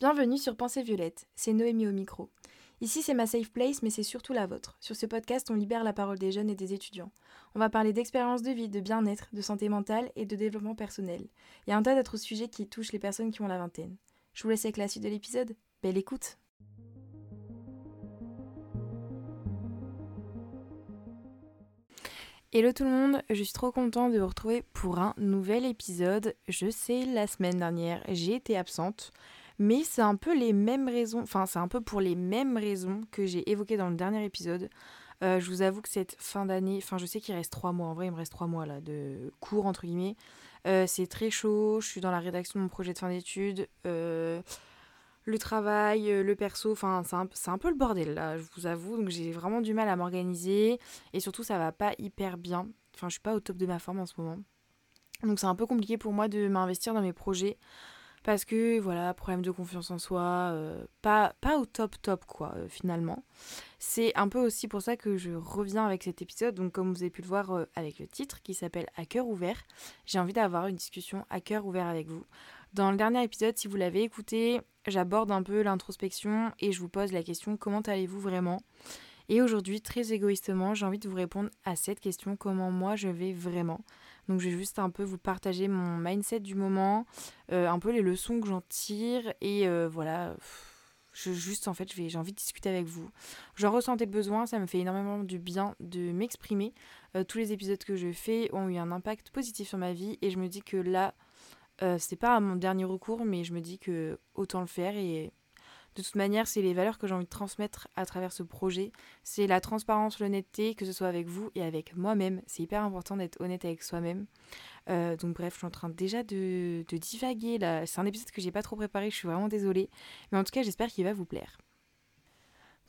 Bienvenue sur Pensée Violette, c'est Noémie au micro. Ici c'est ma safe place mais c'est surtout la vôtre. Sur ce podcast on libère la parole des jeunes et des étudiants. On va parler d'expérience de vie, de bien-être, de santé mentale et de développement personnel. Il y a un tas d'autres sujets qui touchent les personnes qui ont la vingtaine. Je vous laisse avec la suite de l'épisode. Belle écoute Hello tout le monde, je suis trop contente de vous retrouver pour un nouvel épisode. Je sais, la semaine dernière, j'ai été absente, mais c'est un peu les mêmes raisons, enfin c'est un peu pour les mêmes raisons que j'ai évoquées dans le dernier épisode. Euh, je vous avoue que cette fin d'année, enfin je sais qu'il reste trois mois, en vrai il me reste trois mois là de cours entre guillemets. Euh, c'est très chaud, je suis dans la rédaction de mon projet de fin d'études. Euh, le travail, le perso, enfin c'est un, un, peu le bordel là, je vous avoue. Donc j'ai vraiment du mal à m'organiser et surtout ça va pas hyper bien. Enfin je suis pas au top de ma forme en ce moment. Donc c'est un peu compliqué pour moi de m'investir dans mes projets parce que voilà, problème de confiance en soi, euh, pas, au top top quoi euh, finalement. C'est un peu aussi pour ça que je reviens avec cet épisode, donc comme vous avez pu le voir avec le titre qui s'appelle À cœur ouvert, j'ai envie d'avoir une discussion à cœur ouvert avec vous. Dans le dernier épisode, si vous l'avez écouté, j'aborde un peu l'introspection et je vous pose la question comment allez-vous vraiment? Et aujourd'hui, très égoïstement, j'ai envie de vous répondre à cette question comment moi je vais vraiment? Donc je vais juste un peu vous partager mon mindset du moment, euh, un peu les leçons que j'en tire et euh, voilà. Juste en fait, j'ai envie de discuter avec vous. J'en ressentais le besoin, ça me fait énormément du bien de m'exprimer. Euh, tous les épisodes que je fais ont eu un impact positif sur ma vie et je me dis que là, c'est pas mon dernier recours, mais je me dis que autant le faire et de toute manière, c'est les valeurs que j'ai envie de transmettre à travers ce projet. C'est la transparence, l'honnêteté, que ce soit avec vous et avec moi-même. C'est hyper important d'être honnête avec soi-même. Euh, donc bref, je suis en train déjà de, divaguer là. C'est un épisode que j'ai pas trop préparé, je suis vraiment désolée. Mais en tout cas, j'espère qu'il va vous plaire.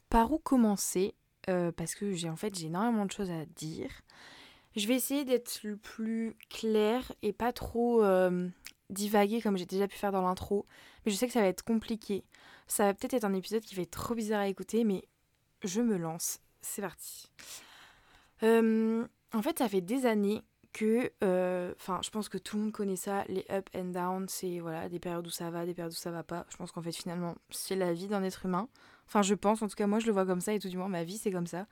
Par où commencer? Euh, Parce que j'ai en fait j'ai énormément de choses à dire. Je vais essayer d'être le plus clair et pas trop divaguer comme j'ai déjà pu faire dans l'intro, mais je sais que ça va être compliqué. Ça va peut-être être un épisode qui va être trop bizarre à écouter, mais je me lance. C'est parti. Euh, en fait, ça fait des années que, euh, enfin, je pense que tout le monde connaît ça, les up and down, c'est voilà, des périodes où ça va, des périodes où ça va pas. Je pense qu'en fait, finalement, c'est la vie d'un être humain. Enfin, je pense, en tout cas, moi, je le vois comme ça, et tout du moins, ma vie, c'est comme ça.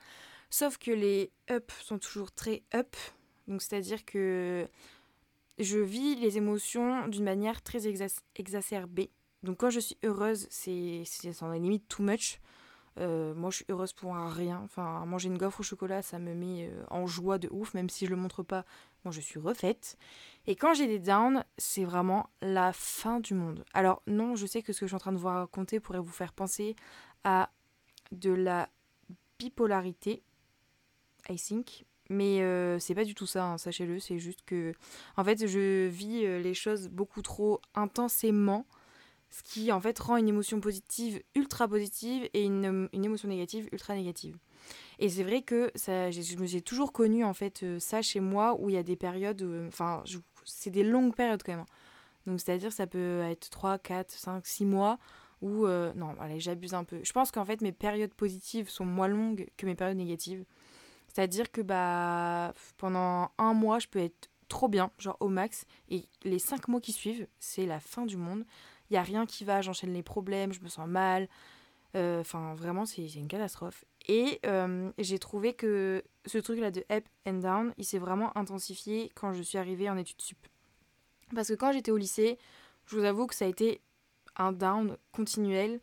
Sauf que les up sont toujours très up, donc c'est-à-dire que je vis les émotions d'une manière très exacerbée. Donc quand je suis heureuse, c'est sans limite too much. Euh, moi, je suis heureuse pour rien. Enfin, manger une gaufre au chocolat, ça me met euh, en joie de ouf, même si je le montre pas. Moi, je suis refaite. Et quand j'ai des downs, c'est vraiment la fin du monde. Alors, non, je sais que ce que je suis en train de vous raconter pourrait vous faire penser à de la bipolarité, I think. Mais euh, c'est pas du tout ça, hein, sachez-le. C'est juste que, en fait, je vis les choses beaucoup trop intensément, ce qui en fait rend une émotion positive ultra positive et une, une émotion négative ultra négative. Et c'est vrai que ça, je me suis toujours connu en fait euh, ça chez moi où il y a des périodes, enfin, c'est des longues périodes quand même. Hein. Donc c'est-à-dire ça peut être 3, 4, 5, 6 mois où, non, allez, j'abuse un peu. Je pense qu'en fait mes périodes positives sont moins longues que mes périodes négatives. C'est-à-dire que bah, pendant un mois, je peux être trop bien, genre au max. Et les cinq mois qui suivent, c'est la fin du monde. Il a rien qui va, j'enchaîne les problèmes, je me sens mal. Euh, enfin, vraiment, c'est une catastrophe. Et euh, j'ai trouvé que ce truc-là de up and down, il s'est vraiment intensifié quand je suis arrivée en études sup. Parce que quand j'étais au lycée, je vous avoue que ça a été un down continuel.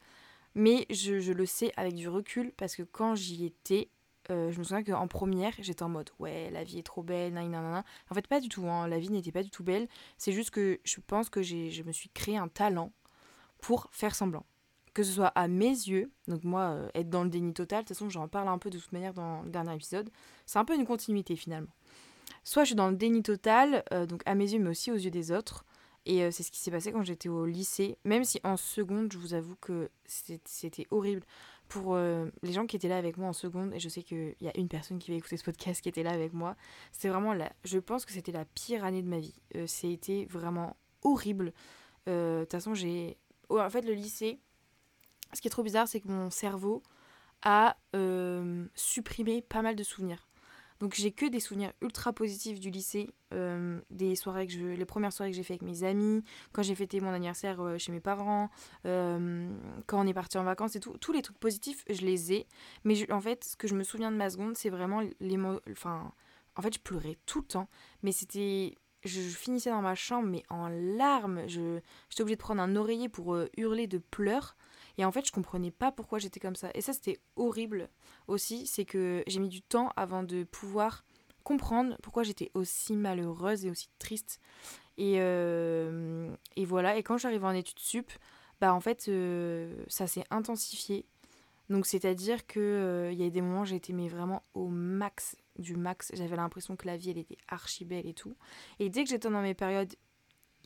Mais je, le sais avec du recul parce que quand j'y étais, euh, je me souviens qu'en première, j'étais en mode ouais, la vie est trop belle, nan, En fait, pas du tout, hein, la vie n'était pas du tout belle. C'est juste que je pense que je me suis créé un talent pour faire semblant. Que ce soit à mes yeux, donc moi, euh, être dans le déni total, de toute façon, j'en parle un peu de toute manière dans le dernier épisode, c'est un peu une continuité finalement. Soit je suis dans le déni total, euh, donc à mes yeux, mais aussi aux yeux des autres. Et c'est ce qui s'est passé quand j'étais au lycée, même si en seconde, je vous avoue que c'était horrible pour euh, les gens qui étaient là avec moi en seconde, et je sais qu'il y a une personne qui va écouter ce podcast qui était là avec moi, c'est vraiment là. Je pense que c'était la pire année de ma vie. Euh, c'était vraiment horrible. Euh, de toute façon, j'ai. En fait, le lycée, ce qui est trop bizarre, c'est que mon cerveau a supprimé pas mal de souvenirs. Donc j'ai que des souvenirs ultra positifs du lycée, euh, des soirées que je, les premières soirées que j'ai fait avec mes amis, quand j'ai fêté mon anniversaire euh, chez mes parents, euh, quand on est parti en vacances et tout, tous les trucs positifs, je les ai. Mais en fait, ce que je me souviens de ma seconde, c'est vraiment les enfin, en fait, je pleurais tout le temps, mais c'était je, finissais dans ma chambre, mais en larmes. Je, j'étais obligée de prendre un oreiller pour hurler de pleurs. Et en fait, je comprenais pas pourquoi j'étais comme ça. Et ça, c'était horrible aussi. C'est que j'ai mis du temps avant de pouvoir comprendre pourquoi j'étais aussi malheureuse et aussi triste. Et, euh, et voilà. Et quand j'arrive en études sup, bah en fait, euh, ça s'est intensifié. Donc, c'est-à-dire qu'il euh, il y a des moments j'étais mais vraiment au max du max. J'avais l'impression que la vie, elle était archi belle et tout. Et dès que j'étais dans mes périodes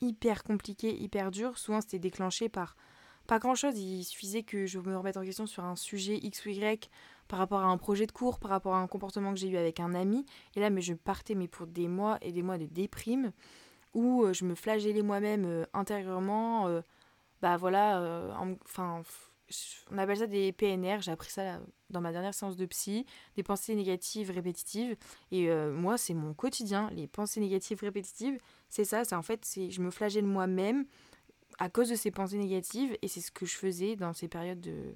hyper compliquées, hyper dures, souvent c'était déclenché par pas grand chose. Il suffisait que je me remette en question sur un sujet X ou Y par rapport à un projet de cours, par rapport à un comportement que j'ai eu avec un ami. Et là, mais je partais mais pour des mois et des mois de déprime où euh, je me flagellais moi-même euh, intérieurement. Bah voilà, enfin, on appelle ça des PNR. J'ai appris ça dans ma dernière séance de psy, des pensées négatives répétitives. Et moi, c'est mon quotidien. Les pensées négatives répétitives, c'est ça. C'est en fait, je me flagelle moi-même à cause de ces pensées négatives et c'est ce que je faisais dans ces périodes de...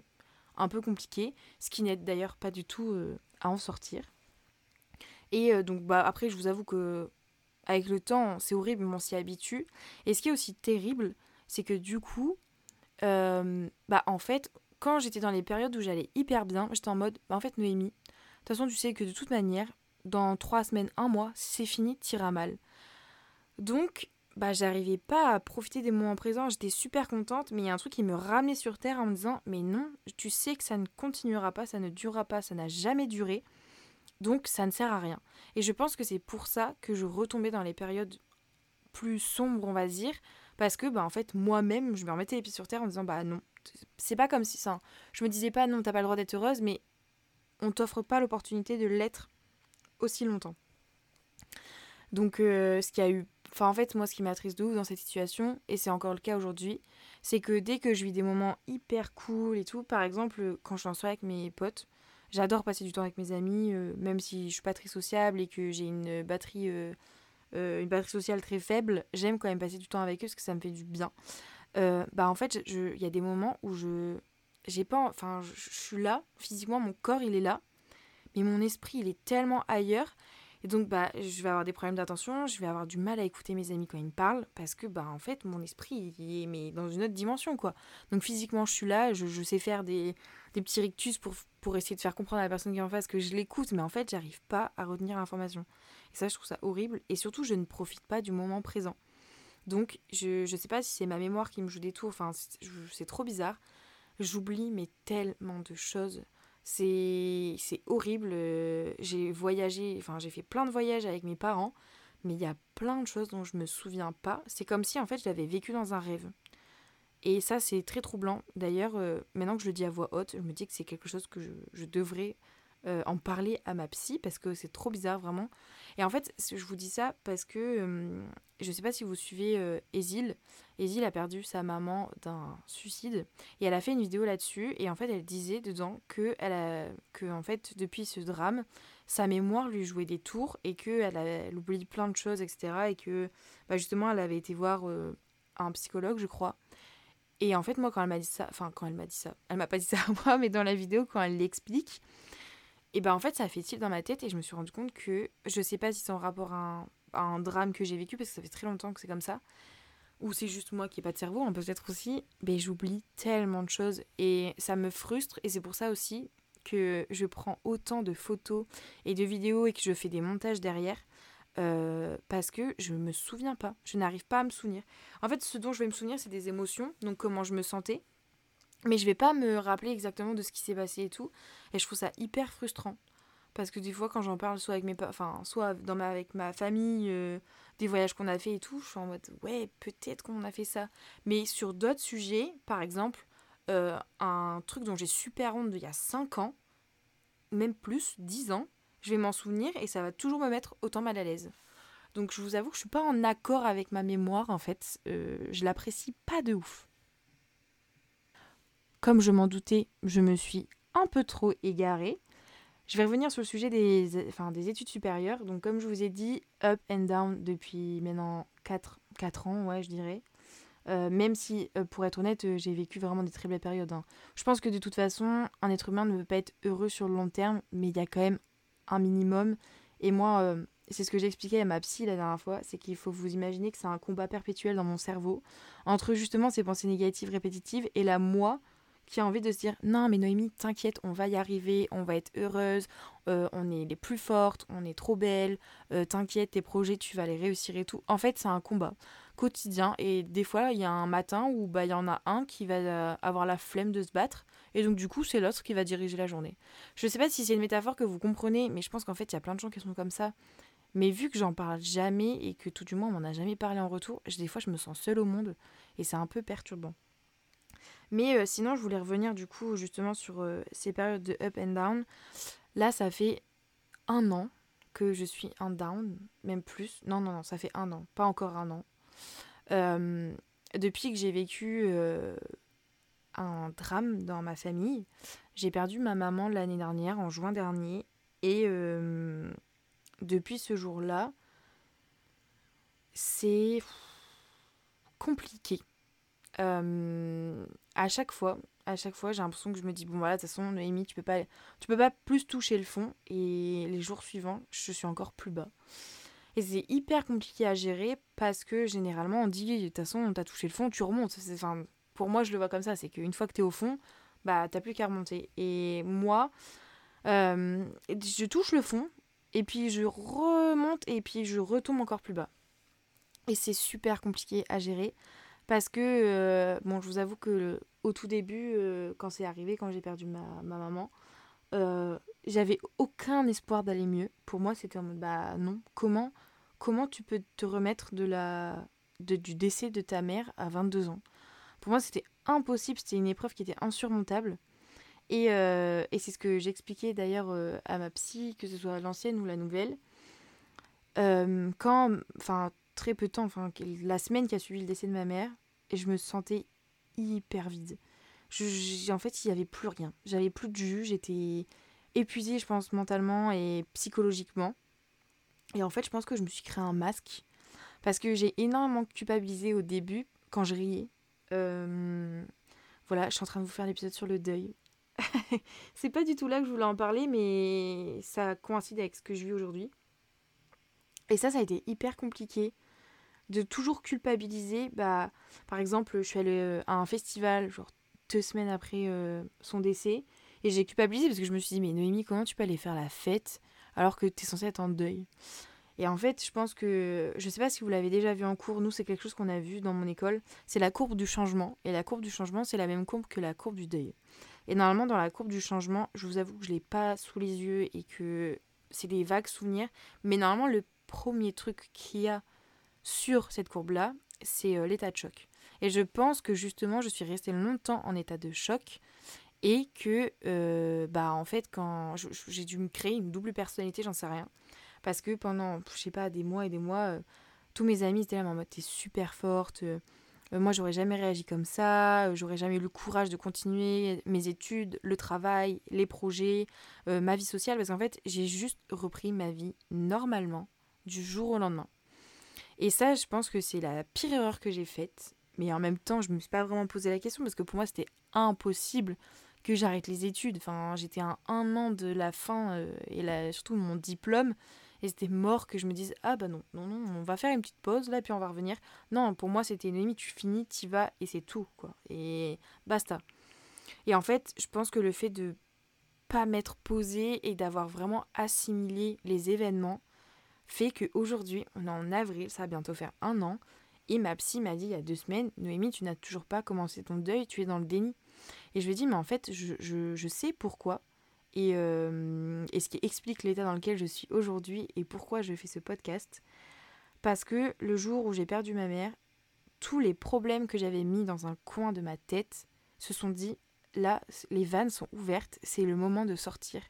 un peu compliquées, ce qui n'aide d'ailleurs pas du tout euh, à en sortir. Et euh, donc bah après je vous avoue que avec le temps c'est horrible mais on s'y habitue. Et ce qui est aussi terrible c'est que du coup euh, bah en fait quand j'étais dans les périodes où j'allais hyper bien j'étais en mode bah en fait Noémie de toute façon tu sais que de toute manière dans trois semaines un mois c'est fini t'iras mal. Donc bah j'arrivais pas à profiter des moments présents, j'étais super contente, mais il y a un truc qui me ramenait sur terre en me disant mais non, tu sais que ça ne continuera pas, ça ne durera pas, ça n'a jamais duré. Donc ça ne sert à rien. Et je pense que c'est pour ça que je retombais dans les périodes plus sombres, on va dire, parce que bah en fait moi-même, je me remettais les pieds sur terre en disant bah non, c'est pas comme si ça. Je me disais pas non, t'as pas le droit d'être heureuse, mais on t'offre pas l'opportunité de l'être aussi longtemps. Donc euh, ce qui a eu Enfin, en fait, moi, ce qui m'attriste de ouf dans cette situation, et c'est encore le cas aujourd'hui, c'est que dès que je vis des moments hyper cool et tout, par exemple, quand je suis en soirée avec mes potes, j'adore passer du temps avec mes amis, euh, même si je suis pas très sociable et que j'ai une batterie, euh, euh, une batterie sociale très faible, j'aime quand même passer du temps avec eux parce que ça me fait du bien. bah, en fait, il y a des moments où je. J'ai pas. Enfin, je suis là, physiquement, mon corps, il est là, mais mon esprit, il est tellement ailleurs et donc, bah, je vais avoir des problèmes d'attention, je vais avoir du mal à écouter mes amis quand ils me parlent, parce que, bah, en fait, mon esprit, est mais dans une autre dimension, quoi. Donc, physiquement, je suis là, je, sais faire des, des, petits rictus pour, pour essayer de faire comprendre à la personne qui est en face que je l'écoute, mais en fait, j'arrive pas à retenir l'information. Et ça, je trouve ça horrible. Et surtout, je ne profite pas du moment présent. Donc, je, je sais pas si c'est ma mémoire qui me joue des tours, enfin, c'est trop bizarre. J'oublie, mais tellement de choses c'est horrible. Euh, j'ai voyagé, enfin j'ai fait plein de voyages avec mes parents, mais il y a plein de choses dont je me souviens pas. C'est comme si en fait je l'avais vécu dans un rêve. Et ça c'est très troublant. D'ailleurs, euh, maintenant que je le dis à voix haute, je me dis que c'est quelque chose que je, devrais euh, en parler à ma psy parce que c'est trop bizarre vraiment. Et en fait, je vous dis ça parce que je sais pas si vous suivez Esil. Esil a perdu sa maman d'un suicide et elle a fait une vidéo là-dessus et en fait elle disait dedans que en fait depuis ce drame sa mémoire lui jouait des tours et que elle oublie plein de choses etc et que bah, justement elle avait été voir un psychologue je crois et en fait moi quand elle m'a dit ça enfin quand elle m'a dit ça elle m'a pas dit ça à moi mais dans la vidéo quand elle l'explique et ben en fait, ça a fait tilt dans ma tête et je me suis rendu compte que je sais pas si c'est en rapport à un, drame que j'ai vécu parce que ça fait très longtemps que c'est comme ça ou c'est juste moi qui n'ai pas de cerveau, on peut-être aussi, mais j'oublie tellement de choses et ça me frustre et c'est pour ça aussi que je prends autant de photos et de vidéos et que je fais des montages derrière euh, parce que je me souviens pas, je n'arrive pas à me souvenir. En fait, ce dont je vais me souvenir, c'est des émotions, donc comment je me sentais, mais je vais pas me rappeler exactement de ce qui s'est passé et tout. Et je trouve ça hyper frustrant. Parce que des fois, quand j'en parle, soit avec mes enfin, soit ma, avec ma famille, euh, des voyages qu'on a fait et tout, je suis en mode ouais, peut-être qu'on a fait ça. Mais sur d'autres sujets, par exemple, euh, un truc dont j'ai super honte d'il y a 5 ans, même plus, 10 ans, je vais m'en souvenir et ça va toujours me mettre autant mal à l'aise. Donc je vous avoue que je suis pas en accord avec ma mémoire en fait. Euh, je l'apprécie pas de ouf. Comme je m'en doutais, je me suis un peu trop égarée. Je vais revenir sur le sujet des, études supérieures. Donc, comme je vous ai dit, up and down depuis maintenant 4, 4 ans, ouais, je dirais. Euh, même si, euh, pour être honnête, euh, j'ai vécu vraiment des très belles périodes. Hein. Je pense que de toute façon, un être humain ne peut pas être heureux sur le long terme, mais il y a quand même un minimum. Et moi, c'est ce que j'expliquais à ma psy la dernière fois, c'est qu'il faut vous imaginer que c'est un combat perpétuel dans mon cerveau entre justement ces pensées négatives répétitives et la moi qui a envie de se dire non mais Noémie t'inquiète on va y arriver on va être heureuse euh, on est les plus fortes on est trop belles euh, t'inquiète tes projets tu vas les réussir et tout. En fait c'est un combat quotidien et des fois il y a un matin où bah il y en a un qui va euh, avoir la flemme de se battre et donc du coup c'est l'autre qui va diriger la journée. Je sais pas si c'est une métaphore que vous comprenez mais je pense qu'en fait il y a plein de gens qui sont comme ça. Mais vu que j'en parle jamais et que tout du moins on m'en a jamais parlé en retour des fois je me sens seule au monde et c'est un peu perturbant mais euh, sinon, je voulais revenir du coup justement sur euh, ces périodes de up and down. Là, ça fait un an que je suis en down, même plus. Non, non, non, ça fait un an, pas encore un an. Euh, depuis que j'ai vécu un drame dans ma famille, j'ai perdu ma maman l'année dernière, en juin dernier. Et depuis ce jour-là, c'est compliqué. Euh, à chaque fois, à chaque fois, j'ai l'impression que je me dis bon voilà, de toute façon, Noémie, tu peux pas, tu peux pas plus toucher le fond. Et les jours suivants, je suis encore plus bas. Et c'est hyper compliqué à gérer parce que généralement, on dit de toute façon, t'as touché le fond, tu remontes. Enfin, pour moi, je le vois comme ça, c'est qu'une fois que t'es au fond, bah t'as plus qu'à remonter. Et moi, euh, je touche le fond et puis je remonte et puis je retombe encore plus bas. Et c'est super compliqué à gérer. Parce que, euh, bon, je vous avoue que au tout début, euh, quand c'est arrivé, quand j'ai perdu ma, maman, euh, j'avais aucun espoir d'aller mieux. Pour moi, c'était en mode, bah non, comment, comment tu peux te remettre de la, de, du décès de ta mère à 22 ans? Pour moi, c'était impossible, c'était une épreuve qui était insurmontable. Et, et c'est ce que j'expliquais d'ailleurs à ma psy, que ce soit l'ancienne ou la nouvelle. quand, enfin, très peu de temps, enfin la semaine qui a suivi le décès de ma mère, et je me sentais hyper vide. En fait, il n'y avait plus rien. J'avais plus de jus, j'étais épuisée, je pense, mentalement et psychologiquement. Et en fait, je pense que je me suis créé un masque. Parce que j'ai énormément culpabilisé au début, quand je riais. Euh, voilà, je suis en train de vous faire l'épisode sur le deuil. c'est pas du tout là que je voulais en parler, mais ça coïncide avec ce que je vis aujourd'hui. Et ça, ça a été hyper compliqué de toujours culpabiliser. Bah, par exemple, je suis allée euh, à un festival, genre deux semaines après euh, son décès, et j'ai culpabilisé parce que je me suis dit, mais Noémie, comment tu peux aller faire la fête alors que tu es censée être en deuil? Et en fait, je pense que, je sais pas si vous l'avez déjà vu en cours, nous, c'est quelque chose qu'on a vu dans mon école, c'est la courbe du changement. Et la courbe du changement, c'est la même courbe que la courbe du deuil. Et normalement, dans la courbe du changement, je vous avoue que je l'ai pas sous les yeux et que c'est des vagues souvenirs, mais normalement, le premier truc qu'il y a sur cette courbe-là, c'est euh, l'état de choc. Et je pense que justement, je suis restée longtemps en état de choc et que, euh, bah, en fait, quand j'ai dû me créer une double personnalité, j'en sais rien. Parce que pendant, je sais pas, des mois et des mois, euh, tous mes amis étaient là en mode t'es super forte. moi, j'aurais jamais réagi comme ça. j'aurais jamais eu le courage de continuer mes études, le travail, les projets, ma vie sociale. Parce qu'en fait, j'ai juste repris ma vie normalement du jour au lendemain. Et ça, je pense que c'est la pire erreur que j'ai faite. Mais en même temps, je me suis pas vraiment posé la question parce que pour moi, c'était impossible que j'arrête les études. Enfin, j'étais à un an de la fin euh, et surtout mon diplôme. Et c'était mort que je me dise Ah bah non, non, non, on va faire une petite pause là, puis on va revenir. Non, pour moi, c'était une limite, tu finis, tu vas et c'est tout, quoi. Et basta. Et en fait, je pense que le fait de pas m'être posé et d'avoir vraiment assimilé les événements, fait qu'aujourd'hui, on est en avril, ça va bientôt faire un an, et ma psy m'a dit il y a deux semaines, Noémie, tu n'as toujours pas commencé ton deuil, tu es dans le déni. Et je lui ai dit, mais en fait, je, sais pourquoi, euh, et, ce qui explique l'état dans lequel je suis aujourd'hui et pourquoi je fais ce podcast. Parce que le jour où j'ai perdu ma mère, tous les problèmes que j'avais mis dans un coin de ma tête se sont dit, là, les vannes sont ouvertes, c'est le moment de sortir.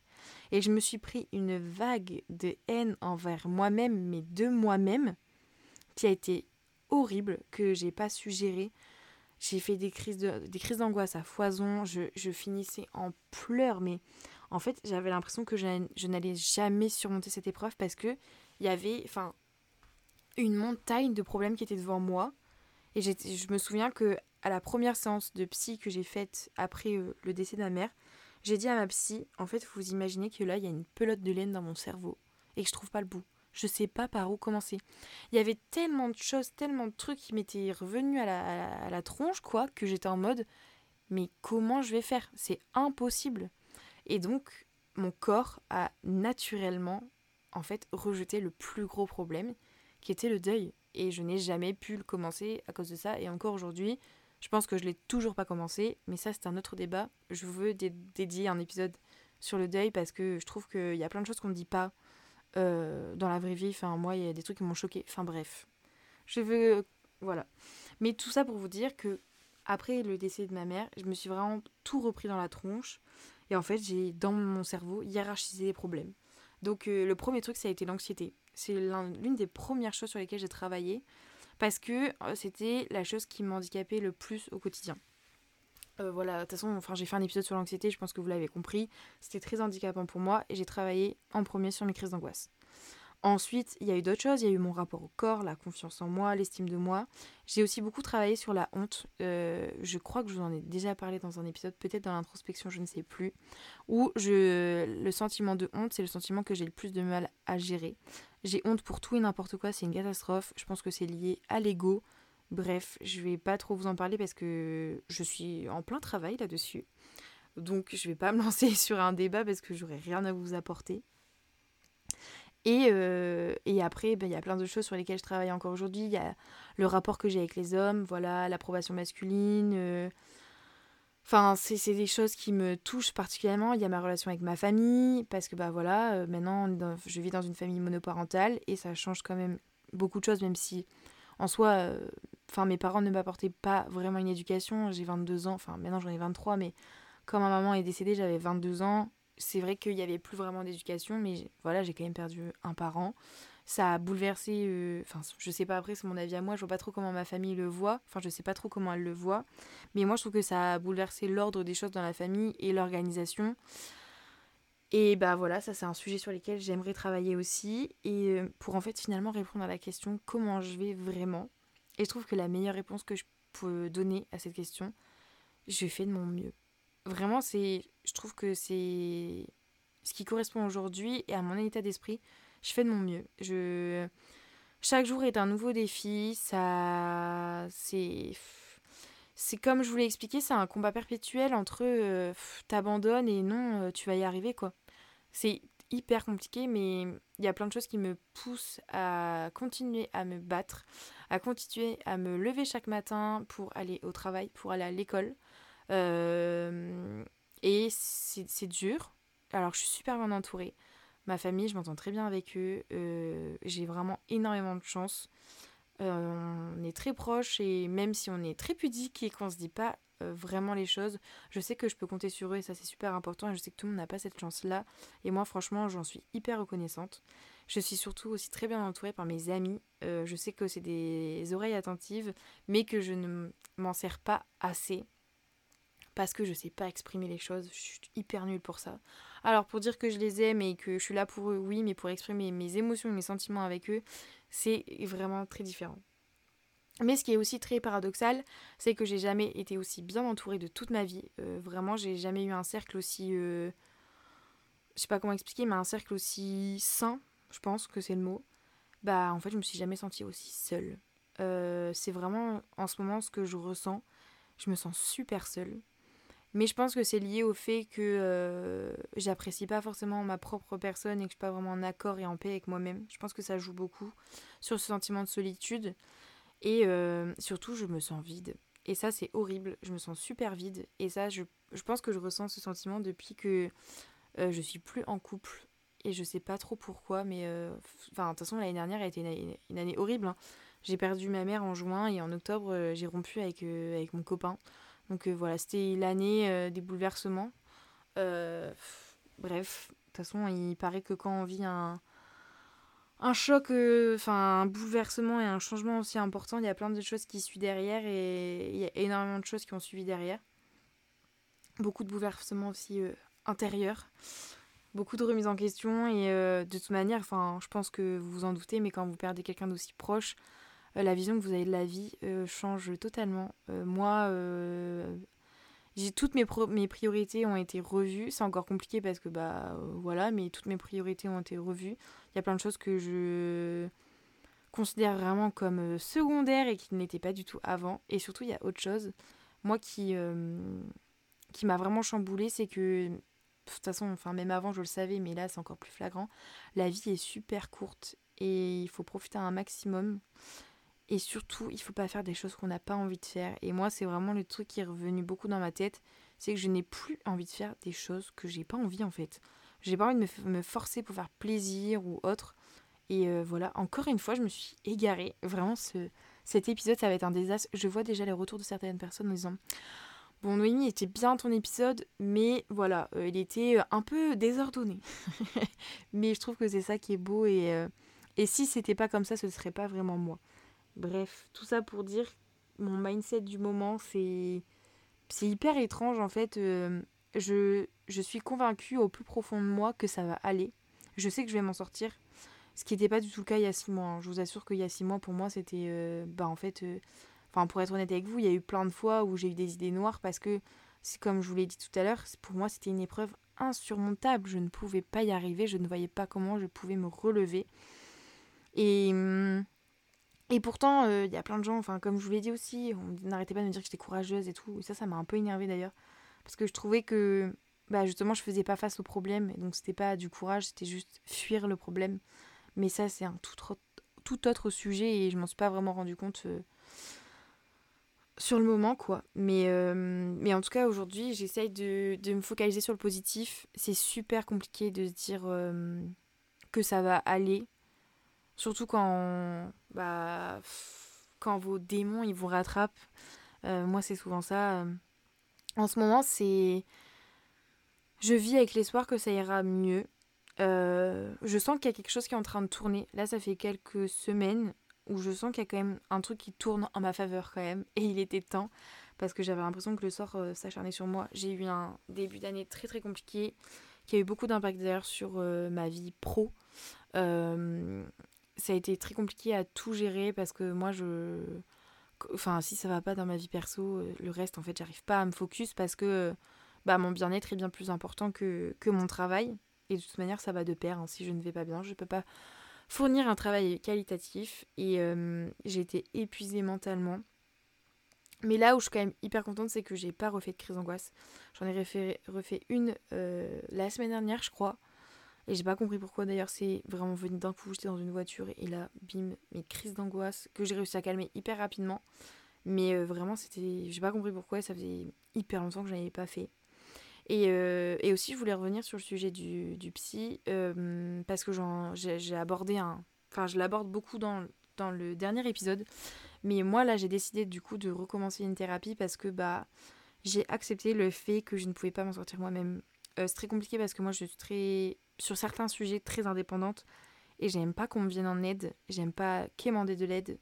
Et je me suis pris une vague de haine envers moi-même, mais de moi-même, qui a été horrible, que j'ai pas su gérer. J'ai fait des crises, de, des crises d'angoisse à foison, je, je, finissais en pleurs, mais en fait, j'avais l'impression que je n'allais jamais surmonter cette épreuve parce que il y avait, enfin, une montagne de problèmes qui étaient devant moi. Et je me souviens que à la première séance de psy que j'ai faite après euh, le décès de ma mère, j'ai dit à ma psy, en fait, vous imaginez que là, il y a une pelote de laine dans mon cerveau et que je trouve pas le bout. Je sais pas par où commencer. Il y avait tellement de choses, tellement de trucs qui m'étaient revenus à la, à la, tronche, quoi, que j'étais en mode, mais comment je vais faire? C'est impossible. Et donc, mon corps a naturellement, en fait, rejeté le plus gros problème, qui était le deuil. Et je n'ai jamais pu le commencer à cause de ça. Et encore aujourd'hui, je pense que je l'ai toujours pas commencé. Mais ça, c'est un autre débat. Je veux dédier un épisode sur le deuil parce que je trouve qu'il y a plein de choses qu'on ne dit pas euh, dans la vraie vie. Enfin, moi, il y a des trucs qui m'ont choqué. Enfin, bref. Je veux. Voilà. Mais tout ça pour vous dire que après le décès de ma mère, je me suis vraiment tout repris dans la tronche. Et en fait, j'ai dans mon cerveau hiérarchisé les problèmes. Donc, euh, le premier truc, ça a été l'anxiété. C'est l'une des premières choses sur lesquelles j'ai travaillé parce que euh, c'était la chose qui m'handicapait le plus au quotidien. Euh, voilà, de toute façon, j'ai fait un épisode sur l'anxiété, je pense que vous l'avez compris. C'était très handicapant pour moi et j'ai travaillé en premier sur mes crises d'angoisse. Ensuite, il y a eu d'autres choses. Il y a eu mon rapport au corps, la confiance en moi, l'estime de moi. J'ai aussi beaucoup travaillé sur la honte. Euh, je crois que je vous en ai déjà parlé dans un épisode, peut-être dans l'introspection, je ne sais plus. Où le sentiment de honte, c'est le sentiment que j'ai le plus de mal à gérer. J'ai honte pour tout et n'importe quoi, c'est une catastrophe. Je pense que c'est lié à l'ego. Bref, je vais pas trop vous en parler parce que je suis en plein travail là-dessus. Donc je vais pas me lancer sur un débat parce que j'aurai rien à vous apporter. Et, euh, et après, ben, il y a plein de choses sur lesquelles je travaille encore aujourd'hui. Il y a le rapport que j'ai avec les hommes, voilà, l'approbation masculine. Euh. C'est des choses qui me touchent particulièrement. Il y a ma relation avec ma famille, parce que bah voilà, euh, maintenant je vis dans une famille monoparentale et ça change quand même beaucoup de choses, même si en soi, enfin mes parents ne m'apportaient pas vraiment une éducation. J'ai 22 ans, enfin maintenant j'en ai 23, mais quand ma maman est décédée, j'avais 22 ans c'est vrai qu'il n'y avait plus vraiment d'éducation, mais voilà, j'ai quand même perdu un parent. Ça a bouleversé, euh, enfin, je sais pas après, c'est mon avis à moi, je vois pas trop comment ma famille le voit, enfin, je sais pas trop comment elle le voit, mais moi je trouve que ça a bouleversé l'ordre des choses dans la famille et l'organisation. Et bah voilà, ça c'est un sujet sur lequel j'aimerais travailler aussi, et euh, pour en fait finalement répondre à la question comment je vais vraiment? Et je trouve que la meilleure réponse que je peux donner à cette question, je fais de mon mieux vraiment, c'est, je trouve que c'est ce qui correspond aujourd'hui et à mon état d'esprit. Je fais de mon mieux. Je, chaque jour est un nouveau défi. Ça, c'est, c'est comme je vous l'ai expliqué, c'est un combat perpétuel entre euh, t'abandonnes et non, euh, tu vas y arriver quoi. C'est hyper compliqué, mais il y a plein de choses qui me poussent à continuer à me battre, à continuer à me lever chaque matin pour aller au travail, pour aller à l'école. Euh, et c'est dur. Alors, je suis super bien entourée. Ma famille, je m'entends très bien avec eux. Euh, j'ai vraiment énormément de chance. Euh, on est très proches et même si on est très pudique et qu'on se dit pas vraiment les choses, je sais que je peux compter sur eux et ça c'est super important et je sais que tout le monde n'a pas cette chance là et moi franchement j'en suis hyper reconnaissante. Je suis surtout aussi très bien entourée par mes amis. je sais que c'est des oreilles attentives mais que je ne m'en sers pas assez parce que je sais pas exprimer les choses, je suis hyper nulle pour ça. Alors pour dire que je les aime et que je suis là pour eux, oui, mais pour exprimer mes émotions, mes sentiments avec eux, c'est vraiment très différent. Mais ce qui est aussi très paradoxal, c'est que j'ai jamais été aussi bien entourée de toute ma vie. Euh, vraiment, j'ai jamais eu un cercle aussi. Euh, je sais pas comment expliquer, mais un cercle aussi sain, je pense que c'est le mot. Bah, en fait, je me suis jamais sentie aussi seule. Euh, c'est vraiment en ce moment ce que je ressens. Je me sens super seule. Mais je pense que c'est lié au fait que euh, j'apprécie pas forcément ma propre personne et que je suis pas vraiment en accord et en paix avec moi-même. Je pense que ça joue beaucoup sur ce sentiment de solitude. Et euh, surtout, je me sens vide. Et ça, c'est horrible. Je me sens super vide. Et ça, je, pense que je ressens ce sentiment depuis que euh, je suis plus en couple. Et je sais pas trop pourquoi, mais enfin, de toute façon, l'année dernière a été une, année horrible. Hein. J'ai perdu ma mère en juin et en octobre, j'ai rompu avec mon copain. Donc euh, voilà, c'était l'année euh, des bouleversements. Euh, bref, de toute façon, il paraît que quand on vit un, choc, enfin un bouleversement et un changement aussi important, il y a plein de choses qui suivent derrière et il y a énormément de choses qui ont suivi derrière. Beaucoup de bouleversements aussi intérieure. Beaucoup de remises en question et de toute manière, enfin, je pense que vous vous en doutez, mais quand vous perdez quelqu'un d'aussi proche, la vision que vous avez de la vie change totalement. moi, toutes mes, priorités ont été revues. C'est encore compliqué parce que, bah, voilà, mais toutes mes priorités ont été revues. Il y a plein de choses que je considère vraiment comme euh, secondaires et qui n'étaient pas du tout avant. Et surtout, il y a autre chose. Moi qui, euh, qui m'a vraiment chamboulé, c'est que, de toute façon, enfin, même avant, je le savais, mais là, c'est encore plus flagrant. La vie est super courte et il faut profiter un maximum. Et surtout, il faut pas faire des choses qu'on n'a pas envie de faire. Et moi, c'est vraiment le truc qui est revenu beaucoup dans ma tête. C'est que je n'ai plus envie de faire des choses que j'ai pas envie en fait. J'ai pas envie de me, forcer pour faire plaisir ou autre. Et euh, voilà, encore une fois, je me suis égarée. Vraiment, ce, cet épisode, ça va être un désastre. Je vois déjà les retours de certaines personnes en disant Bon, Noémie, était bien ton épisode, mais voilà, euh, il était euh, un peu désordonné. mais je trouve que c'est ça qui est beau. Et, et si c'était pas comme ça, ce serait pas vraiment moi. Bref, tout ça pour dire mon mindset du moment, c'est hyper étrange en fait. Euh, je, je suis convaincue au plus profond de moi que ça va aller. Je sais que je vais m'en sortir. Ce qui n'était pas du tout le cas il y a six mois. Hein. Je vous assure qu'il y a six mois, pour moi, c'était. Euh, bah, en fait. Euh, enfin, pour être honnête avec vous, il y a eu plein de fois où j'ai eu des idées noires parce que, comme je vous l'ai dit tout à l'heure, pour moi, c'était une épreuve insurmontable. Je ne pouvais pas y arriver. Je ne voyais pas comment je pouvais me relever. Et. Et pourtant, il euh, y a plein de gens, enfin comme je vous l'ai dit aussi, on n'arrêtait pas de me dire que j'étais courageuse et tout. Et ça, ça m'a un peu énervée d'ailleurs. Parce que je trouvais que bah, justement, je faisais pas face au problème. Et donc, c'était pas du courage, c'était juste fuir le problème. Mais ça, c'est un tout, tout, autre sujet et je m'en suis pas vraiment rendu compte euh, sur le moment, quoi. Mais, euh, mais en tout cas, aujourd'hui, j'essaye de, de, me focaliser sur le positif. C'est super compliqué de se dire que ça va aller. Surtout quand, bah, quand vos démons ils vous rattrapent. Euh, moi, c'est souvent ça. En ce moment, c'est. Je vis avec l'espoir que ça ira mieux. Euh, je sens qu'il y a quelque chose qui est en train de tourner. Là, ça fait quelques semaines où je sens qu'il y a quand même un truc qui tourne en ma faveur quand même. Et il était temps parce que j'avais l'impression que le sort euh, s'acharnait sur moi. J'ai eu un début d'année très très compliqué qui a eu beaucoup d'impact d'ailleurs sur ma vie pro ça a été très compliqué à tout gérer parce que moi, je. Enfin, si ça va pas dans ma vie perso, euh, le reste, en fait, j'arrive pas à me focus parce que bah, mon bien-être est bien plus important que, que mon travail. Et de toute manière, ça va de pair. Hein. Si je ne vais pas bien, je peux pas fournir un travail qualitatif. Et j'ai été épuisée mentalement. Mais là où je suis quand même hyper contente, c'est que j'ai pas refait de crise d'angoisse. J'en ai refait, refait une euh, la semaine dernière, je crois. Et j'ai pas compris pourquoi d'ailleurs c'est vraiment venu d'un coup, j'étais dans une voiture et là, bim, mes crises d'angoisse que j'ai réussi à calmer hyper rapidement. Mais euh, vraiment, c'était. J'ai pas compris pourquoi, ça faisait hyper longtemps que je n'avais pas fait. Et, euh, et, aussi, je voulais revenir sur le sujet du, du psy, euh, parce que j'ai abordé un. Enfin, je l'aborde beaucoup dans, dans le dernier épisode. Mais moi, là, j'ai décidé du coup de recommencer une thérapie parce que bah, j'ai accepté le fait que je ne pouvais pas m'en sortir moi-même. c'est très compliqué parce que moi, je suis très sur certains sujets très indépendante et j'aime pas qu'on me vienne en aide, j'aime pas quémander de l'aide,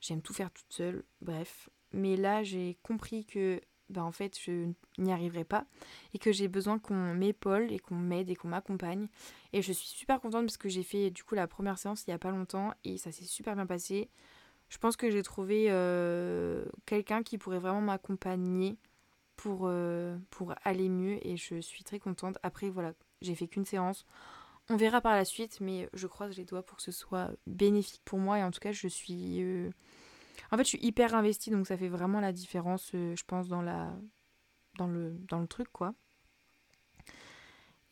j'aime tout faire toute seule, bref. Mais là, j'ai compris que bah, en fait, je n'y arriverai pas et que j'ai besoin qu'on m'épaule et qu'on m'aide et qu'on m'accompagne. Et je suis super contente parce que j'ai fait du coup la première séance il y a pas longtemps et ça s'est super bien passé. Je pense que j'ai trouvé euh, quelqu'un qui pourrait vraiment m'accompagner euh, pour aller mieux et je suis très contente. Après, voilà, j'ai fait qu'une séance. On verra par la suite, mais je croise les doigts pour que ce soit bénéfique pour moi. Et en tout cas, je suis. Euh, en fait, je suis hyper investie, donc ça fait vraiment la différence, euh, je pense, dans, la... dans, le... dans le truc, quoi.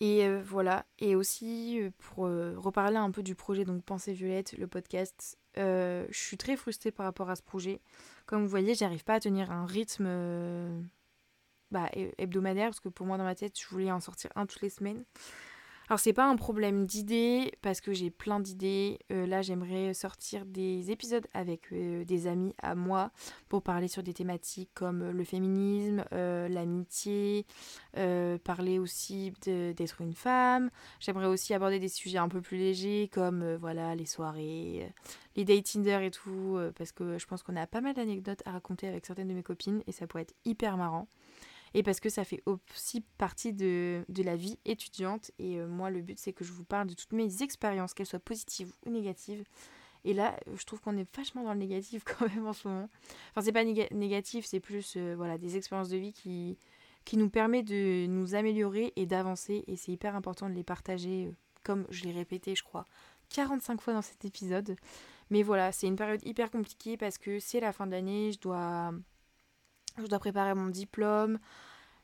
Et euh, voilà. Et aussi, pour reparler un peu du projet, donc Pensée Violette, le podcast, je suis très frustrée par rapport à ce projet. Comme vous voyez, j'arrive pas à tenir un rythme bah, hebdomadaire, parce que pour moi, dans ma tête, je voulais en sortir un toutes les semaines. Alors, c'est pas un problème d'idées, parce que j'ai plein d'idées. Euh, là, j'aimerais sortir des épisodes avec euh, des amis à moi pour parler sur des thématiques comme le féminisme, euh, l'amitié, parler aussi d'être une femme. J'aimerais aussi aborder des sujets un peu plus légers comme voilà les soirées, les dates Tinder et tout, parce que je pense qu'on a pas mal d'anecdotes à raconter avec certaines de mes copines et ça pourrait être hyper marrant. Et parce que ça fait aussi partie de, la vie étudiante. Et euh, moi, le but, c'est que je vous parle de toutes mes expériences, qu'elles soient positives ou négatives. Et là, je trouve qu'on est vachement dans le négatif quand même en ce moment. Enfin, c'est pas négatif, c'est plus euh, voilà, des expériences de vie qui, qui nous permet de nous améliorer et d'avancer. Et c'est hyper important de les partager, euh, comme je l'ai répété, je crois, 45 fois dans cet épisode. Mais voilà, c'est une période hyper compliquée parce que c'est la fin de l'année, je dois, je dois préparer mon diplôme.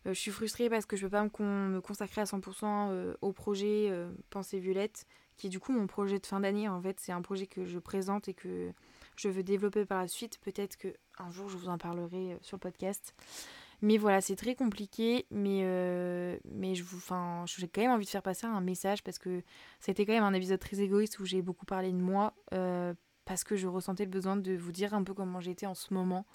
Euh, je suis frustrée parce que je ne peux pas me, consacrer à 100% euh, au projet euh, Pensée Violette, qui est du coup mon projet de fin d'année. En fait, c'est un projet que je présente et que je veux développer par la suite. Peut-être qu'un jour, je vous en parlerai sur le podcast. Mais voilà, c'est très compliqué, mais, j'ai quand même envie de faire passer un message parce que c'était quand même un épisode très égoïste où j'ai beaucoup parlé de moi parce que je ressentais le besoin de vous dire un peu comment j'étais en ce moment.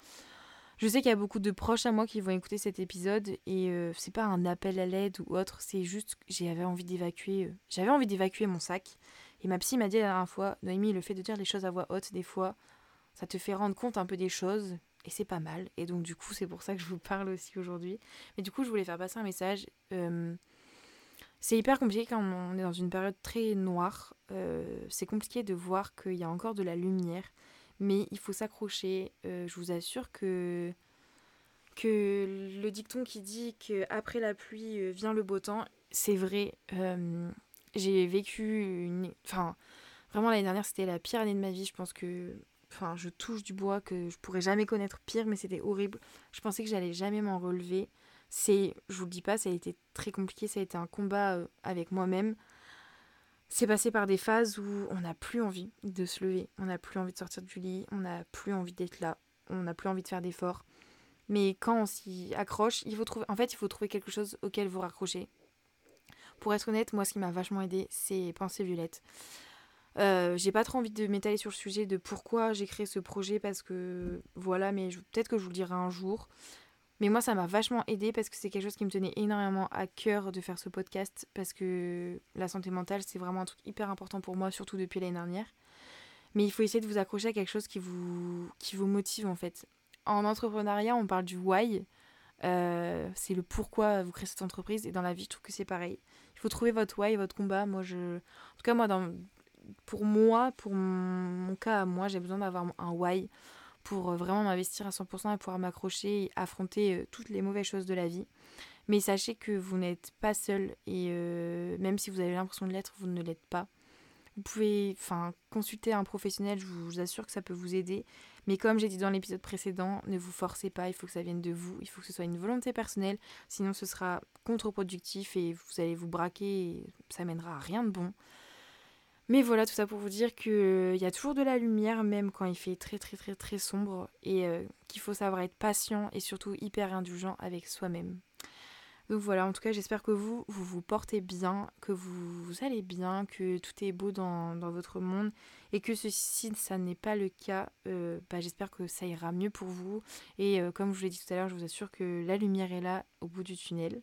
Je sais qu'il y a beaucoup de proches à moi qui vont écouter cet épisode et euh, c'est pas un appel à l'aide ou autre, c'est juste que j'avais envie d'évacuer, euh, j'avais envie d'évacuer mon sac. Et ma psy m'a dit la dernière fois, Noémie, le fait de dire les choses à voix haute, des fois, ça te fait rendre compte un peu des choses et c'est pas mal. Et donc du coup, c'est pour ça que je vous parle aussi aujourd'hui. Mais du coup, je voulais faire passer un message. Euh, c'est hyper compliqué quand on est dans une période très noire. c'est compliqué de voir qu'il y a encore de la lumière mais il faut s'accrocher. Euh, je vous assure que, le dicton qui dit qu'après la pluie euh, vient le beau temps, c'est vrai. Euh, j'ai vécu une. Enfin, vraiment l'année dernière, c'était la pire année de ma vie. Je pense que. Enfin, je touche du bois que je pourrais jamais connaître pire, mais c'était horrible. Je pensais que j'allais jamais m'en relever. C'est, je vous le dis pas, ça a été très compliqué. Ça a été un combat avec moi-même c'est passé par des phases où on n'a plus envie de se lever, on n'a plus envie de sortir du lit, on n'a plus envie d'être là, on n'a plus envie de faire d'efforts. Mais quand on s'y accroche, il faut trouver, en fait, il faut trouver quelque chose auquel vous raccrocher. Pour être honnête, moi, ce qui m'a vachement aidé, c'est penser Violette. Euh, j'ai pas trop envie de m'étaler sur le sujet de pourquoi j'ai créé ce projet parce que voilà, mais peut-être que je vous le dirai un jour. Mais moi, ça m'a vachement aidé parce que c'est quelque chose qui me tenait énormément à cœur de faire ce podcast parce que la santé mentale, c'est vraiment un truc hyper important pour moi, surtout depuis l'année dernière. Mais il faut essayer de vous accrocher à quelque chose qui vous, qui vous motive en fait. En entrepreneuriat, on parle du why. Euh, c'est le pourquoi vous créez cette entreprise. Et dans la vie, je trouve que c'est pareil. Il faut trouver votre why, votre combat. Moi, je... En tout cas, moi, pour moi, pour mon cas, moi, j'ai besoin d'avoir un why pour euh, vraiment m'investir à 100% et pouvoir m'accrocher et affronter euh, toutes les mauvaises choses de la vie. Mais sachez que vous n'êtes pas seul et euh, même si vous avez l'impression de l'être, vous ne l'êtes pas. Vous pouvez enfin, consulter un professionnel, je vous assure que ça peut vous aider. Mais comme j'ai dit dans l'épisode précédent, ne vous forcez pas, il faut que ça vienne de vous, il faut que ce soit une volonté personnelle, sinon ce sera contre-productif et vous allez vous braquer et ça mènera à rien de bon. Mais voilà, tout ça pour vous dire qu'il euh, y a toujours de la lumière, même quand il fait très très très très sombre, et euh, qu'il faut savoir être patient et surtout hyper indulgent avec soi-même. Donc voilà, en tout cas, j'espère que vous, vous portez bien, que vous, allez bien, que tout est beau dans, votre monde, et que si ça n'est pas le cas, euh, bah, j'espère que ça ira mieux pour vous. Et comme je vous l'ai dit tout à l'heure, je vous assure que la lumière est là au bout du tunnel.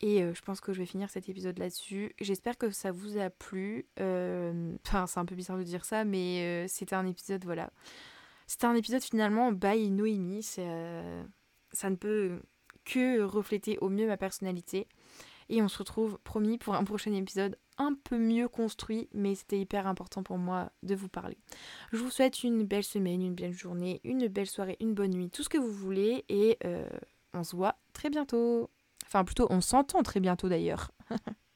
Et euh, je pense que je vais finir cet épisode là-dessus. J'espère que ça vous a plu. Euh, enfin, c'est un peu bizarre de dire ça, mais euh, c'était un épisode, voilà. C'était un épisode finalement by Noémie. ça ne peut que refléter au mieux ma personnalité. Et on se retrouve, promis, pour un prochain épisode un peu mieux construit, mais c'était hyper important pour moi de vous parler. Je vous souhaite une belle semaine, une belle journée, une belle soirée, une bonne nuit, tout ce que vous voulez, et on se voit très bientôt. Enfin, plutôt, on s'entend très bientôt d'ailleurs.